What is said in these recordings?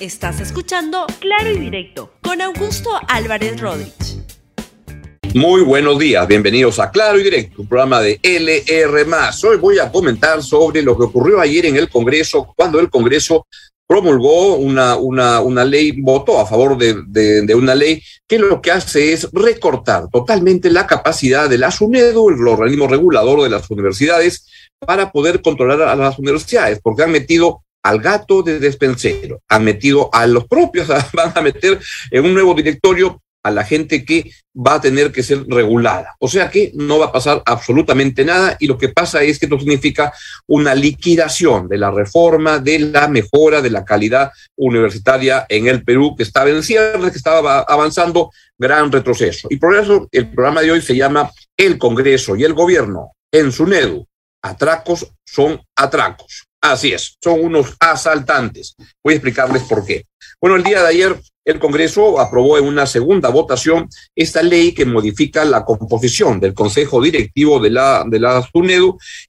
Estás escuchando Claro y Directo con Augusto Álvarez Rodríguez. Muy buenos días, bienvenidos a Claro y Directo, un programa de LR. Hoy voy a comentar sobre lo que ocurrió ayer en el Congreso, cuando el Congreso promulgó una, una, una ley, votó a favor de, una ley que lo que hace es recortar totalmente la capacidad de la SUNEDU, el organismo regulador de las universidades, para poder controlar a las universidades, porque han metido al gato de despensero, han metido a los propios, van a meter en un nuevo directorio a la gente que va a tener que ser regulada. O sea que no va a pasar absolutamente nada y lo que pasa es que esto significa una liquidación de la reforma, de la mejora de la calidad universitaria en el Perú, que estaba en cierre, que estaba avanzando, gran retroceso. Y por eso el programa de hoy se llama El Congreso y el Gobierno en SUNEDU. Atracos son atracos. Así es, son unos asaltantes. Voy a explicarles por qué. Bueno, el día de ayer el Congreso aprobó en una segunda votación esta ley que modifica la composición del Consejo Directivo de la, de la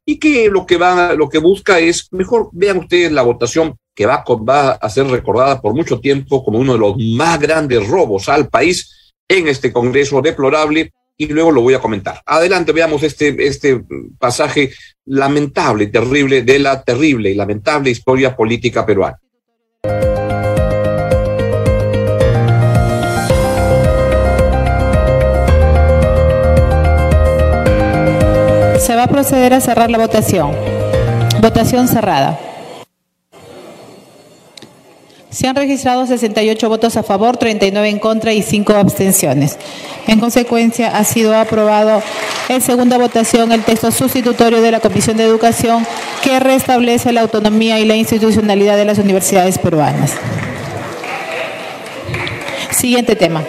y que lo que, va, lo que busca es, mejor vean ustedes la votación que va, va a ser recordada por mucho tiempo como uno de los más grandes robos al país en este Congreso deplorable y luego lo voy a comentar. Adelante, veamos este, este pasaje lamentable terrible de la terrible y lamentable historia política peruana. Se va a proceder a cerrar la votación. Votación cerrada. Se han registrado 68 votos a favor, 39 en contra y 5 abstenciones. En consecuencia, ha sido aprobado en segunda votación el texto sustitutorio de la Comisión de Educación que restablece la autonomía y la institucionalidad de las universidades peruanas. Siguiente tema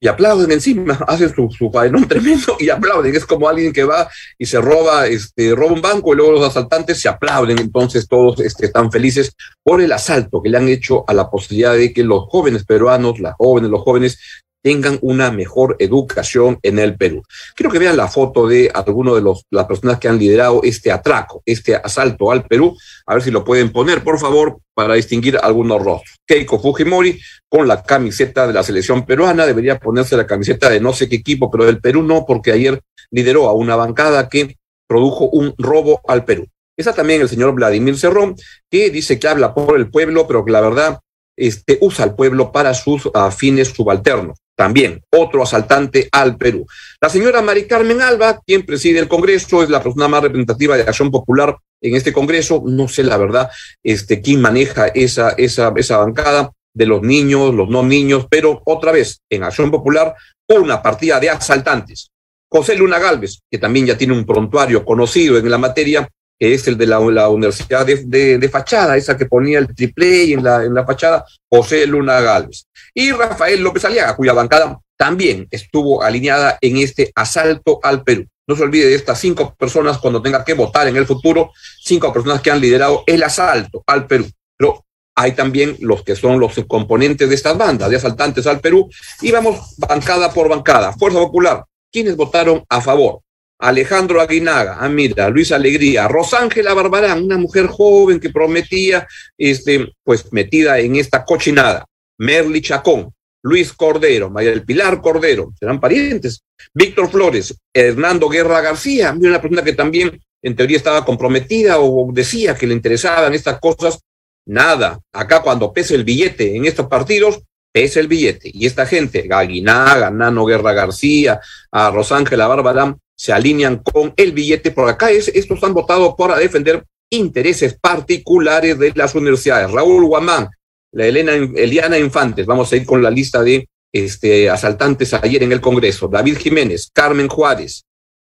y aplauden encima, hacen su, su tremendo y aplauden. Es como alguien que va y se roba, este, roba un banco y luego los asaltantes se aplauden. Entonces todos este, están felices por el asalto que le han hecho a la posibilidad de que los jóvenes peruanos, las jóvenes, los jóvenes tengan una mejor educación en el Perú. Quiero que vean la foto de alguno de los, las personas que han liderado este atraco, este asalto al Perú. A ver si lo pueden poner, por favor, para distinguir algunos rostros. Keiko Fujimori con la camiseta de la selección peruana, debería ponerse la camiseta de no sé qué equipo, pero del Perú no, porque ayer lideró a una bancada que produjo un robo al Perú. Está también el señor Vladimir Cerrón, que dice que habla por el pueblo, pero que la verdad este, usa al pueblo para sus uh, fines subalternos también otro asaltante al Perú. La señora Mari Carmen Alba, quien preside el Congreso, es la persona más representativa de Acción Popular en este Congreso. No sé la verdad este, quién maneja esa, esa, esa bancada de los niños, los no niños, pero otra vez en Acción Popular, una partida de asaltantes. José Luna Galvez, que también ya tiene un prontuario conocido en la materia, es el de la, Universidad de, Fachada, esa que ponía el triple en la, en la fachada, José Luna Galvez. Y Rafael López Aliaga, cuya bancada también estuvo alineada en este asalto al Perú. No se olvide de estas cinco personas cuando tenga que votar en el futuro, cinco personas que han liderado el asalto al Perú. Pero hay también los que son los componentes de estas bandas de asaltantes al Perú. Y vamos bancada por bancada. Fuerza Popular, ¿quiénes votaron a favor? Alejandro Aguinaga, ah, Luis Alegría, Rosángela Barbarán, una mujer joven que prometía, este, pues metida en esta cochinada, Merly Chacón, Luis Cordero, María del Pilar Cordero, serán parientes, Víctor Flores, Hernando Guerra García, una persona que también en teoría estaba comprometida o decía que le interesaban estas cosas, nada, acá cuando pese el billete en estos partidos, pese el billete, y esta gente, Aguinaga, Nano Guerra García, a Rosángela Barbarán, se alinean con el billete, por acá es, estos han votado para defender intereses particulares de las universidades. Raúl Guamán, la Elena, Eliana Infantes, vamos a ir con la lista de este, asaltantes ayer en el Congreso, David Jiménez, Carmen Juárez,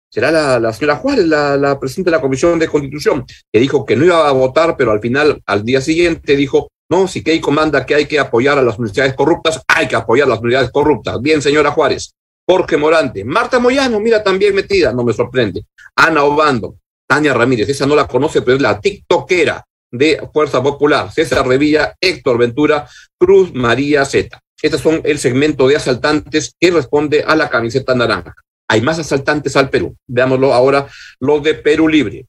será la, señora Juárez, la, presidenta de la Comisión de Constitución, que dijo que no iba a votar, pero al final, al día siguiente, dijo, no, si Keiko manda que hay que apoyar a las universidades corruptas, hay que apoyar a las universidades corruptas. Bien, señora Juárez. Jorge Morante, Marta Moyano, mira, también metida, no me sorprende. Ana Obando, Tania Ramírez, esa no la conoce, pero es la tiktokera de Fuerza Popular, César Revilla, Héctor Ventura, Cruz María Zeta. Estos son el segmento de asaltantes que responde a la camiseta naranja. Hay más asaltantes al Perú. Veámoslo ahora, los de Perú Libre.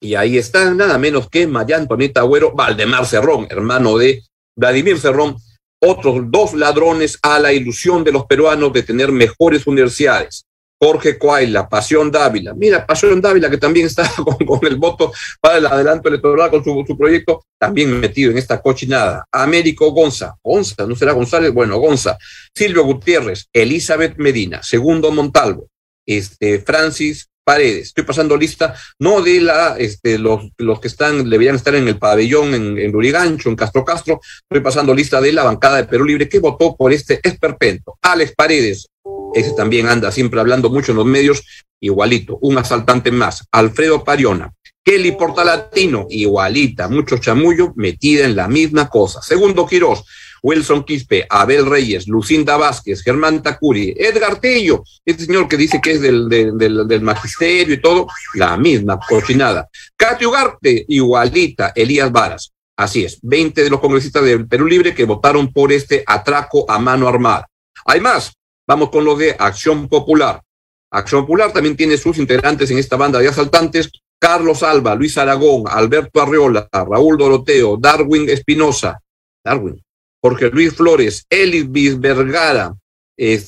Y ahí está nada menos que María Antonieta Agüero, Valdemar Cerrón, hermano de Vladimir Cerrón, otros dos ladrones a la ilusión de los peruanos de tener mejores universidades. Jorge Coaila, Pasión Dávila. Mira, Pasión Dávila, que también está con, el voto para el adelanto electoral con su, su, proyecto, también metido en esta cochinada. Américo Gonza, Gonza, ¿no será González? Bueno, Gonza. Silvio Gutiérrez, Elizabeth Medina, Segundo Montalvo, este, Francis Paredes. Estoy pasando lista, no de la, este, los, los que están, deberían estar en el pabellón en, en Lurigancho, en Castro Castro. Estoy pasando lista de la bancada de Perú Libre que votó por este esperpento. Alex Paredes, ese también anda siempre hablando mucho en los medios, igualito, un asaltante más. Alfredo Pariona. Kelly Portalatino, igualita, mucho chamullo, metida en la misma cosa. Segundo Quirós, Wilson Quispe, Abel Reyes, Lucinda Vázquez, Germán Tacuri, Edgar Tello, este señor que dice que es del, del, magisterio y todo, la misma cochinada. Katy Ugarte, igualita, Elías Varas. Así es, 20 de los congresistas del Perú Libre que votaron por este atraco a mano armada. Hay más, vamos con lo de Acción Popular. Acción Popular también tiene sus integrantes en esta banda de asaltantes, Carlos Alba, Luis Aragón, Alberto Arreola, Raúl Doroteo, Darwin Espinosa, Darwin, Jorge Luis Flores, Elvis Vergara,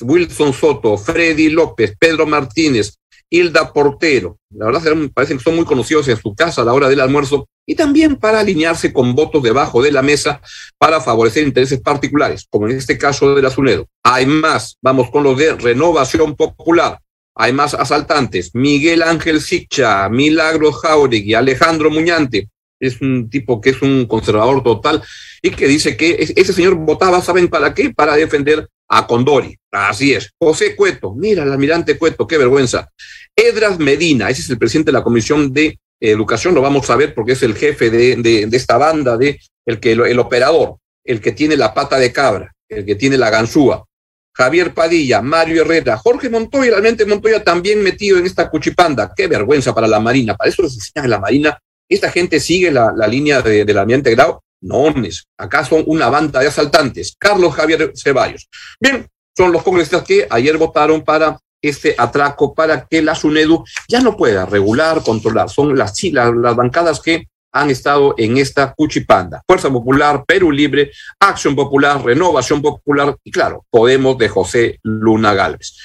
Wilson Soto, Freddy López, Pedro Martínez, Hilda Portero. La verdad, me parece que son muy conocidos en su casa a la hora del almuerzo y también para alinearse con votos debajo de la mesa para favorecer intereses particulares, como en este caso de la SUNEDO. Hay más, vamos con los de Renovación Popular. Hay más asaltantes. Miguel Ángel Sicha, Milagro Jauregui, Alejandro Muñante. Es un tipo que es un conservador total y que dice que ese señor votaba, ¿saben para qué? Para defender a Condori. Así es. José Cueto, mira el almirante Cueto, qué vergüenza. Edras Medina, ese es el presidente de la Comisión de Educación, lo vamos a ver porque es el jefe de, de, esta banda, de el, que, el operador, el que tiene la pata de cabra, el que tiene la ganzúa. Javier Padilla, Mario Herrera, Jorge Montoya, realmente Montoya también metido en esta cuchipanda. Qué vergüenza para la Marina. Para eso les enseñan en la Marina. Esta gente sigue la, línea de, del ambiente grado. No, acá son una banda de asaltantes. Carlos Javier Ceballos. Bien, son los congresistas que ayer votaron para este atraco para que la SUNEDU ya no pueda regular, controlar. Son las, las, las bancadas que han estado en esta cuchipanda. Fuerza Popular, Perú Libre, Acción Popular, Renovación Popular y claro, Podemos de José Luna Gálvez.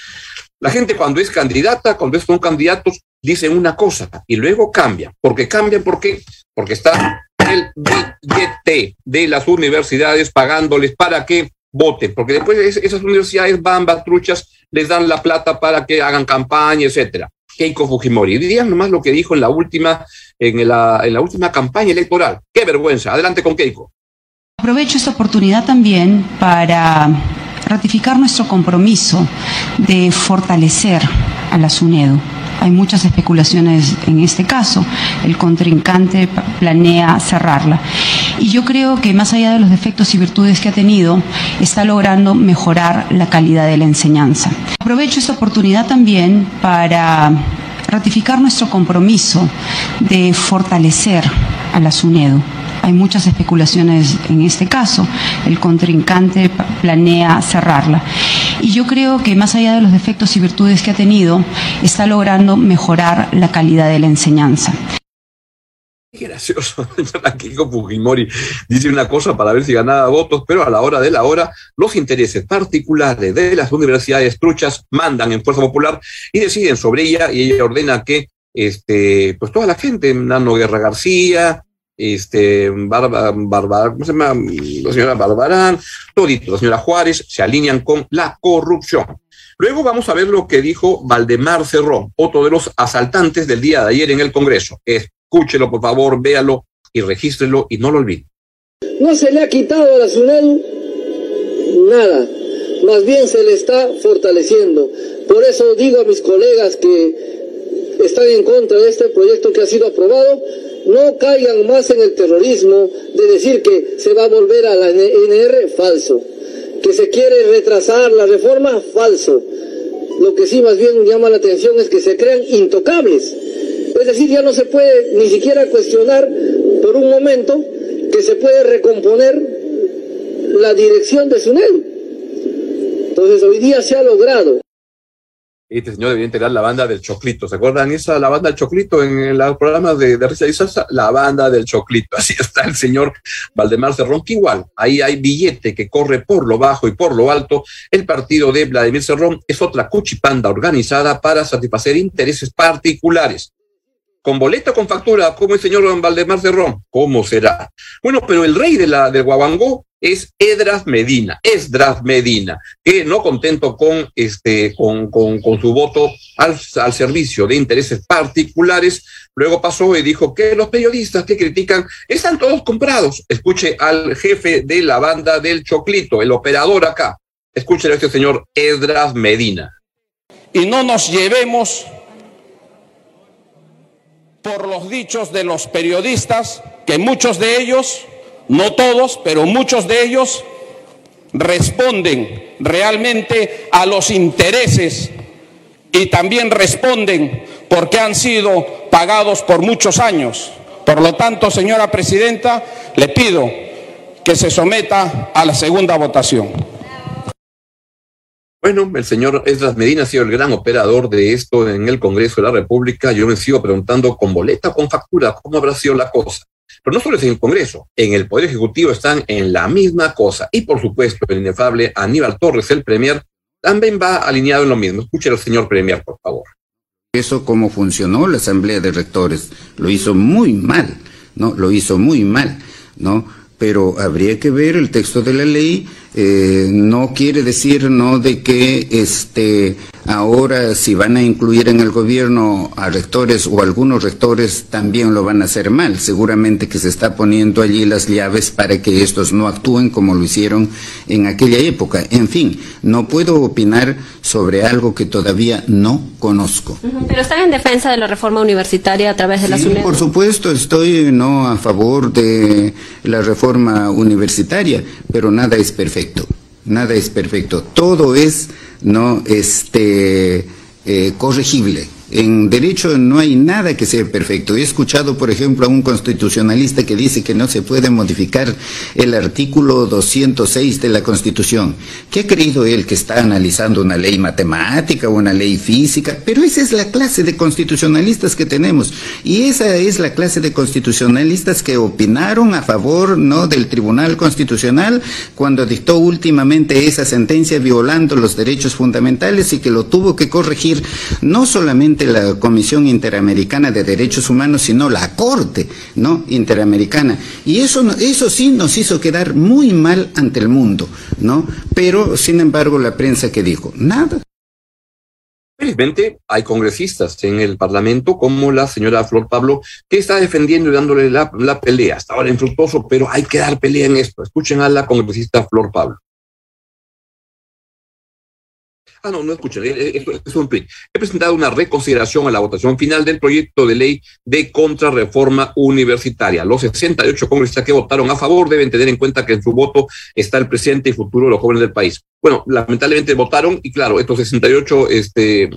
La gente cuando es candidata, cuando son candidatos, dicen una cosa y luego cambian. ¿Por qué cambian? ¿Por qué? Porque está el billete de las universidades pagándoles para que voten, porque después esas universidades van, batruchas, les dan la plata para que hagan campaña, etcétera. Keiko Fujimori. Digan nomás lo que dijo en la última, en la, en la última campaña electoral. Qué vergüenza. Adelante con Keiko. Aprovecho esta oportunidad también para ratificar nuestro compromiso de fortalecer a la SUNEDU. Hay muchas especulaciones en este caso. El contrincante planea cerrarla. Y yo creo que más allá de los defectos y virtudes que ha tenido, está logrando mejorar la calidad de la enseñanza. Aprovecho esta oportunidad también para ratificar nuestro compromiso de fortalecer a la SUNEDU. Hay muchas especulaciones en este caso. El contrincante planea cerrarla. Y yo creo que más allá de los defectos y virtudes que ha tenido, está logrando mejorar la calidad de la enseñanza. Qué gracioso. Keiko Fujimori dice una cosa para ver si ganaba votos, pero a la hora de la hora, los intereses particulares de las universidades truchas mandan en Fuerza Popular y deciden sobre ella, y ella ordena que este, pues toda la gente, Nano Guerra García, este, Bárbara, ¿cómo se llama? La señora Barbarán, todito, la señora Juárez, se alinean con la corrupción. Luego vamos a ver lo que dijo Valdemar Cerrón, otro de los asaltantes del día de ayer en el Congreso. Escúchelo, por favor, véalo y regístrelo y no lo olvide. No se le ha quitado a la SUNEDU nada, más bien se le está fortaleciendo. Por eso digo a mis colegas que están en contra de este proyecto que ha sido aprobado, no caigan más en el terrorismo de decir que se va a volver a la NR falso, que se quiere retrasar la reforma falso. Lo que sí más bien llama la atención es que se crean intocables. Es decir, ya no se puede ni siquiera cuestionar por un momento que se puede recomponer la dirección de SUNEL. Entonces hoy día se ha logrado Este señor debería integrar la banda del Choclito. ¿Se acuerdan esa, la banda del Choclito en, los programas de, de Risa y Salsa? La banda del Choclito. Así está el señor Valdemar Cerrón, que igual, ahí hay billete que corre por lo bajo y por lo alto. El partido de Vladimir Cerrón es otra cuchipanda organizada para satisfacer intereses particulares con boleta con factura, como el señor Valdemar Cerrón, ¿cómo será? Bueno, pero el rey de la del Guabangó es Edras Medina, Esdras Medina, que no contento con este, con, con, su voto al, al, servicio de intereses particulares, luego pasó y dijo que los periodistas que critican están todos comprados. Escuche al jefe de la banda del Choclito, el operador acá. Escuche a este señor Esdras Medina. Y no nos llevemos por los dichos de los periodistas, que muchos de ellos, no todos, pero muchos de ellos responden realmente a los intereses y también responden porque han sido pagados por muchos años. Por lo tanto, señora presidenta, le pido que se someta a la segunda votación. Bueno, el señor Esdras Medina ha sido el gran operador de esto en el Congreso de la República. Yo me sigo preguntando con boleta con factura cómo habrá sido la cosa. Pero no solo es en el Congreso, en el Poder Ejecutivo están en la misma cosa. Y por supuesto, el inefable Aníbal Torres, el Premier, también va alineado en lo mismo. Escuche al señor Premier, por favor. Eso cómo funcionó la Asamblea de Rectores. Lo hizo muy mal, ¿no? Lo hizo muy mal, ¿no? Pero habría que ver el texto de la ley eh, no quiere decir no de que este ahora si van a incluir en el gobierno a rectores o algunos rectores también lo van a hacer mal. Seguramente que se está poniendo allí las llaves para que estos no actúen como lo hicieron en aquella época. En fin, no puedo opinar sobre algo que todavía no conozco. Pero están en defensa de la reforma universitaria a través de la sí, SUNED. Por supuesto, estoy no a favor de la reforma universitaria, pero nada es perfecto nada es perfecto, todo es no este eh, corregible. En derecho no hay nada que sea perfecto. He escuchado, por ejemplo, a un constitucionalista que dice que no se puede modificar el artículo 206 de la Constitución. ¿Qué ha creído él que está analizando una ley matemática o una ley física? Pero esa es la clase de constitucionalistas que tenemos. Y esa es la clase de constitucionalistas que opinaron a favor no del Tribunal Constitucional cuando dictó últimamente esa sentencia violando los derechos fundamentales y que lo tuvo que corregir no solamente la Comisión Interamericana de Derechos Humanos, sino la Corte, ¿no? Interamericana. Y eso, eso sí nos hizo quedar muy mal ante el mundo, ¿no? Pero, sin embargo, la prensa que dijo, nada. Felizmente hay congresistas en el Parlamento como la señora Flor Pablo que está defendiendo y dándole la, la pelea. Hasta ahora infructuoso, pero hay que dar pelea en esto. Escuchen a la congresista Flor Pablo. Ah, no, no escuchen, esto es un tweet. He presentado una reconsideración a la votación final del proyecto de ley de contrarreforma universitaria. Los 68 congresistas que votaron a favor deben tener en cuenta que en su voto está el presente y futuro de los jóvenes del país. Bueno, lamentablemente votaron y claro, estos 68 este,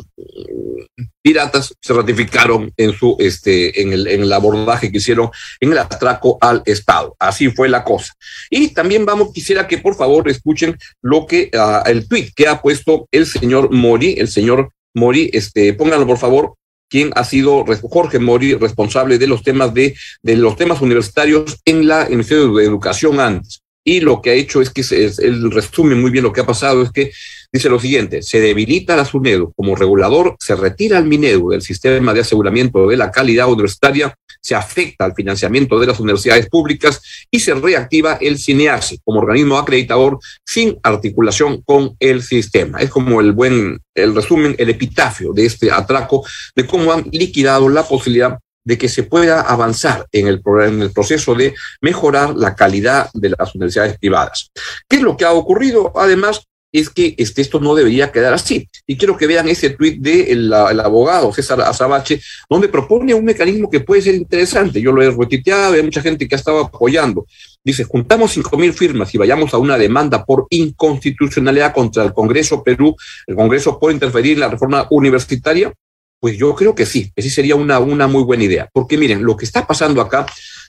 piratas se ratificaron en su este en el, en el abordaje que hicieron en el atraco al Estado. Así fue la cosa. Y también vamos, quisiera que por favor escuchen lo que uh, el tweet que ha puesto el señor Mori, el señor Mori, este, pónganlo por favor, quien ha sido Jorge Mori, responsable de los temas de, de los temas universitarios en la en el Ministerio de Educación antes y lo que ha hecho es que él resume muy bien lo que ha pasado, es que dice lo siguiente, se debilita la SUNEDU. Como regulador, se retira el MINEDU del sistema de aseguramiento de la calidad universitaria, se afecta al financiamiento de las universidades públicas y se reactiva el CINEASI como organismo acreditador sin articulación con el sistema. Es como el buen, el resumen, el epitafio de este atraco, de cómo han liquidado la posibilidad de que se pueda avanzar en el, en el proceso de mejorar la calidad de las universidades privadas. ¿Qué es lo que ha ocurrido? Además, es que este, esto no debería quedar así. Y quiero que vean ese tuit del de abogado César Azabache, donde propone un mecanismo que puede ser interesante. Yo lo he retuiteado, hay mucha gente que ha estado apoyando. Dice, juntamos cinco mil firmas y vayamos a una demanda por inconstitucionalidad contra el Congreso Perú, el Congreso por interferir en la reforma universitaria. Pues yo creo que sí, que sí sería una, una muy buena idea. Porque miren, lo que está pasando acá,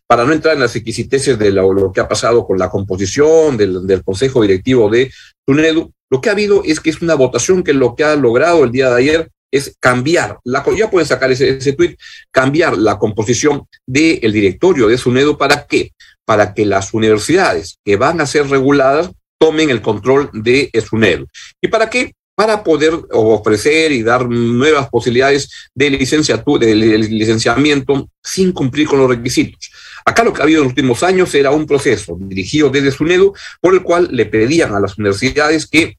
para no entrar en las exquisiteces de lo, que ha pasado con la composición del, Consejo Directivo de SUNEDU, Lo que ha habido es que es una votación que lo que ha logrado el día de ayer es cambiar, la, ya pueden sacar ese, ese tweet, cambiar la composición del directorio de SUNEDO para qué? Para que las universidades que van a ser reguladas tomen el control de SUNEDO. ¿Y para qué? Para poder ofrecer y dar nuevas posibilidades de licenciatura, de licenciamiento sin cumplir con los requisitos. Acá lo que ha habido en los últimos años era un proceso dirigido desde SUNEDO por el cual le pedían a las universidades que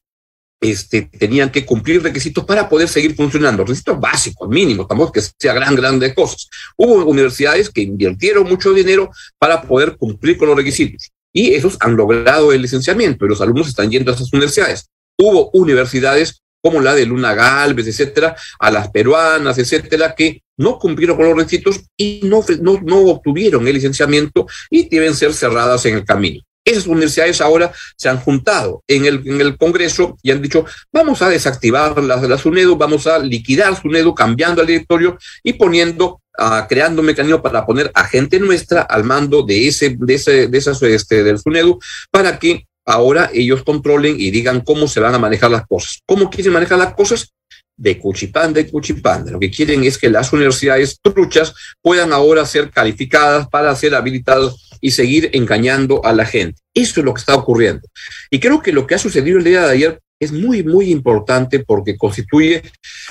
este, tenían que cumplir requisitos para poder seguir funcionando, requisitos básicos, mínimos, tampoco que sea gran, grandes cosas. Hubo universidades que invirtieron mucho dinero para poder cumplir con los requisitos y esos han logrado el licenciamiento y los alumnos están yendo a esas universidades. Hubo universidades como la de Luna Galvez, etcétera, a las peruanas, etcétera, que no cumplieron con los requisitos y no, no, obtuvieron el licenciamiento y deben ser cerradas en el camino. Esas universidades ahora se han juntado en el, en el Congreso y han dicho, vamos a desactivar las de la SUNEDU, vamos a liquidar SUNEDU cambiando al directorio y poniendo, uh, creando un mecanismo para poner a gente nuestra al mando de ese, de ese, de esas, este, del SUNEDU, para que ahora ellos controlen y digan cómo se van a manejar las cosas. ¿Cómo quieren manejar las cosas? de cuchipán de cuchipán. Lo que quieren es que las universidades truchas puedan ahora ser calificadas para ser habilitadas y seguir engañando a la gente. Eso es lo que está ocurriendo. Y creo que lo que ha sucedido el día de ayer es muy, muy importante porque constituye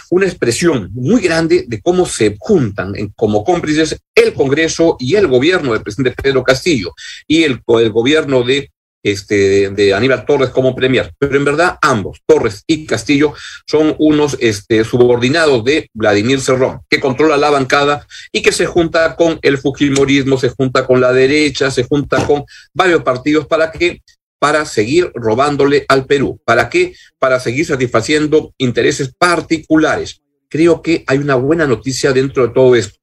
una expresión muy grande de cómo se juntan como cómplices el Congreso y el gobierno del presidente Pedro Castillo y el gobierno de este, de Aníbal Torres como premier, pero en verdad ambos, Torres y Castillo, son unos este, subordinados de Vladimir Cerrón, que controla la bancada y que se junta con el fujimorismo, se junta con la derecha, se junta con varios partidos para que para seguir robándole al Perú. ¿Para qué? Para seguir satisfaciendo intereses particulares. Creo que hay una buena noticia dentro de todo esto.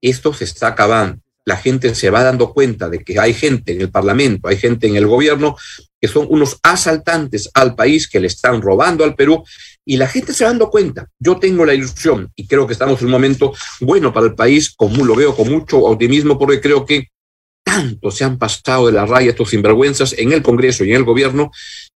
Esto se está acabando la gente se va dando cuenta de que hay gente en el Parlamento, hay gente en el gobierno que son unos asaltantes al país que le están robando al Perú y la gente se va dando cuenta. Yo tengo la ilusión y creo que estamos en un momento bueno para el país, como lo veo con mucho optimismo porque creo que tanto se han pasado de la raya estos sinvergüenzas en el Congreso y en el gobierno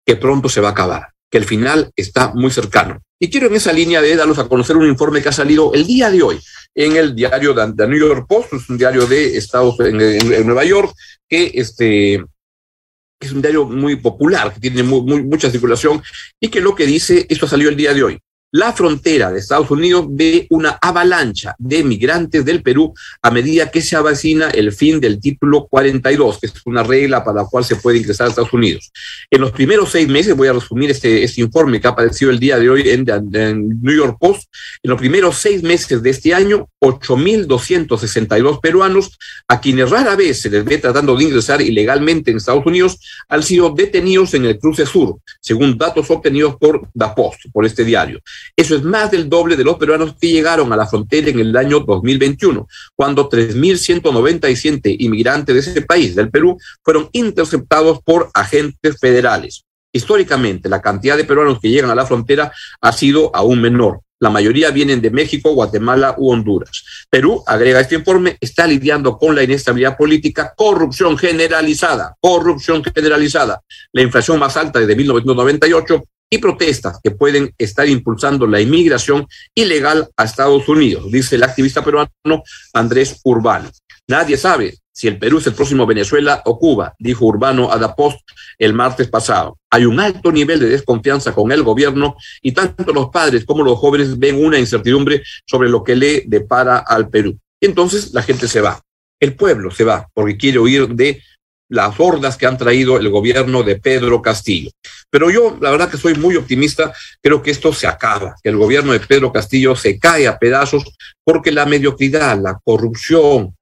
que pronto se va a acabar, que el final está muy cercano. Y quiero en esa línea de darlos a conocer un informe que ha salido el día de hoy en el diario de, New York Post, es un diario de Estados en, en, Nueva York, que este, es un diario muy popular, que tiene mucha circulación, y que lo que dice, esto salió el día de hoy, la frontera de Estados Unidos ve una avalancha de migrantes del Perú a medida que se avecina el fin del título 42, que es una regla para la cual se puede ingresar a Estados Unidos. En los primeros seis meses, voy a resumir este, este informe que ha aparecido el día de hoy en, en New York Post, en los primeros seis meses de este año, 8.262 peruanos, a quienes rara vez se les ve tratando de ingresar ilegalmente en Estados Unidos, han sido detenidos en el cruce sur, según datos obtenidos por Da Post, por este diario. Eso es más del doble de los peruanos que llegaron a la frontera en el año 2021, cuando 3.197 inmigrantes de ese país, del Perú, fueron interceptados por agentes federales. Históricamente, la cantidad de peruanos que llegan a la frontera ha sido aún menor. La mayoría vienen de México, Guatemala u Honduras. Perú, agrega este informe, está lidiando con la inestabilidad política, corrupción generalizada, corrupción generalizada, la inflación más alta desde 1998 y protestas que pueden estar impulsando la inmigración ilegal a Estados Unidos, dice el activista peruano Andrés Urbano. Nadie sabe si el Perú es el próximo Venezuela o Cuba, dijo Urbano a Post el martes pasado. Hay un alto nivel de desconfianza con el gobierno y tanto los padres como los jóvenes ven una incertidumbre sobre lo que le depara al Perú. entonces la gente se va. El pueblo se va porque quiere huir de las hordas que han traído el gobierno de Pedro Castillo. Pero yo, la verdad que soy muy optimista, creo que esto se acaba, que el gobierno de Pedro Castillo se cae a pedazos porque la mediocridad, la corrupción,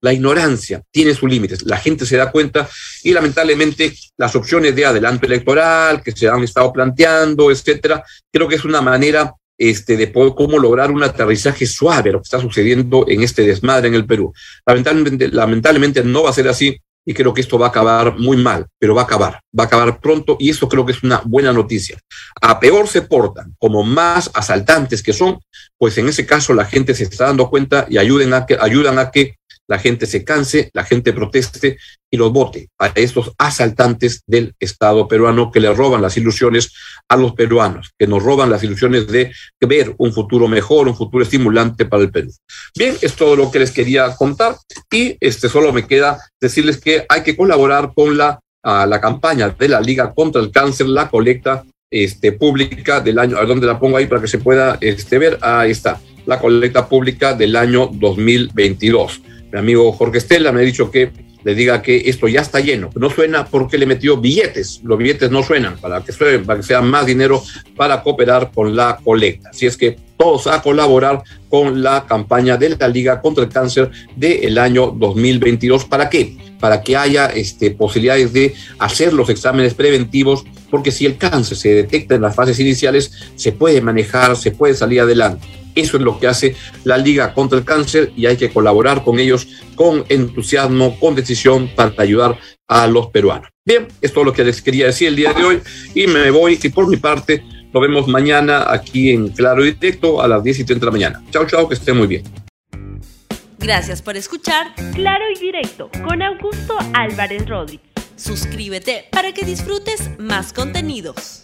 la ignorancia tiene sus límites. La gente se da cuenta y lamentablemente las opciones de adelanto electoral que se han estado planteando, etcétera, creo que es una manera este, de poder, cómo lograr un aterrizaje suave lo que está sucediendo en este desmadre en el Perú. Lamentablemente, lamentablemente no va a ser así y creo que esto va a acabar muy mal, pero va a acabar, va a acabar pronto y eso creo que es una buena noticia. A peor se portan, como más asaltantes que son, pues en ese caso la gente se está dando cuenta y ayuden a que, ayudan a que la gente se canse, la gente proteste y los vote a estos asaltantes del Estado peruano que le roban las ilusiones a los peruanos, que nos roban las ilusiones de ver un futuro mejor, un futuro estimulante para el Perú. Bien, es todo lo que les quería contar y este solo me queda decirles que hay que colaborar con la, la campaña de la Liga contra el Cáncer, la colecta este, pública del año, a dónde la pongo ahí para que se pueda este, ver, ahí está, la colecta pública del año 2022 mi amigo Jorge Estela me ha dicho que le diga que esto ya está lleno. No suena porque le metió billetes. Los billetes no suenan para que, para que sea más dinero para cooperar con la colecta. Así es que todos a colaborar con la campaña de la Liga contra el Cáncer del año 2022. ¿Para qué? Para que haya este, posibilidades de hacer los exámenes preventivos, porque si el cáncer se detecta en las fases iniciales, se puede manejar, se puede salir adelante. Eso es lo que hace la Liga contra el Cáncer y hay que colaborar con ellos con entusiasmo, con decisión para ayudar a los peruanos. Bien, esto es todo lo que les quería decir el día de hoy y me voy y por mi parte nos vemos mañana aquí en Claro y Directo a las 10 y 30 de la mañana. Chao, chao, que estén muy bien. Gracias por escuchar Claro y Directo con Augusto Álvarez Rodríguez. Suscríbete para que disfrutes más contenidos.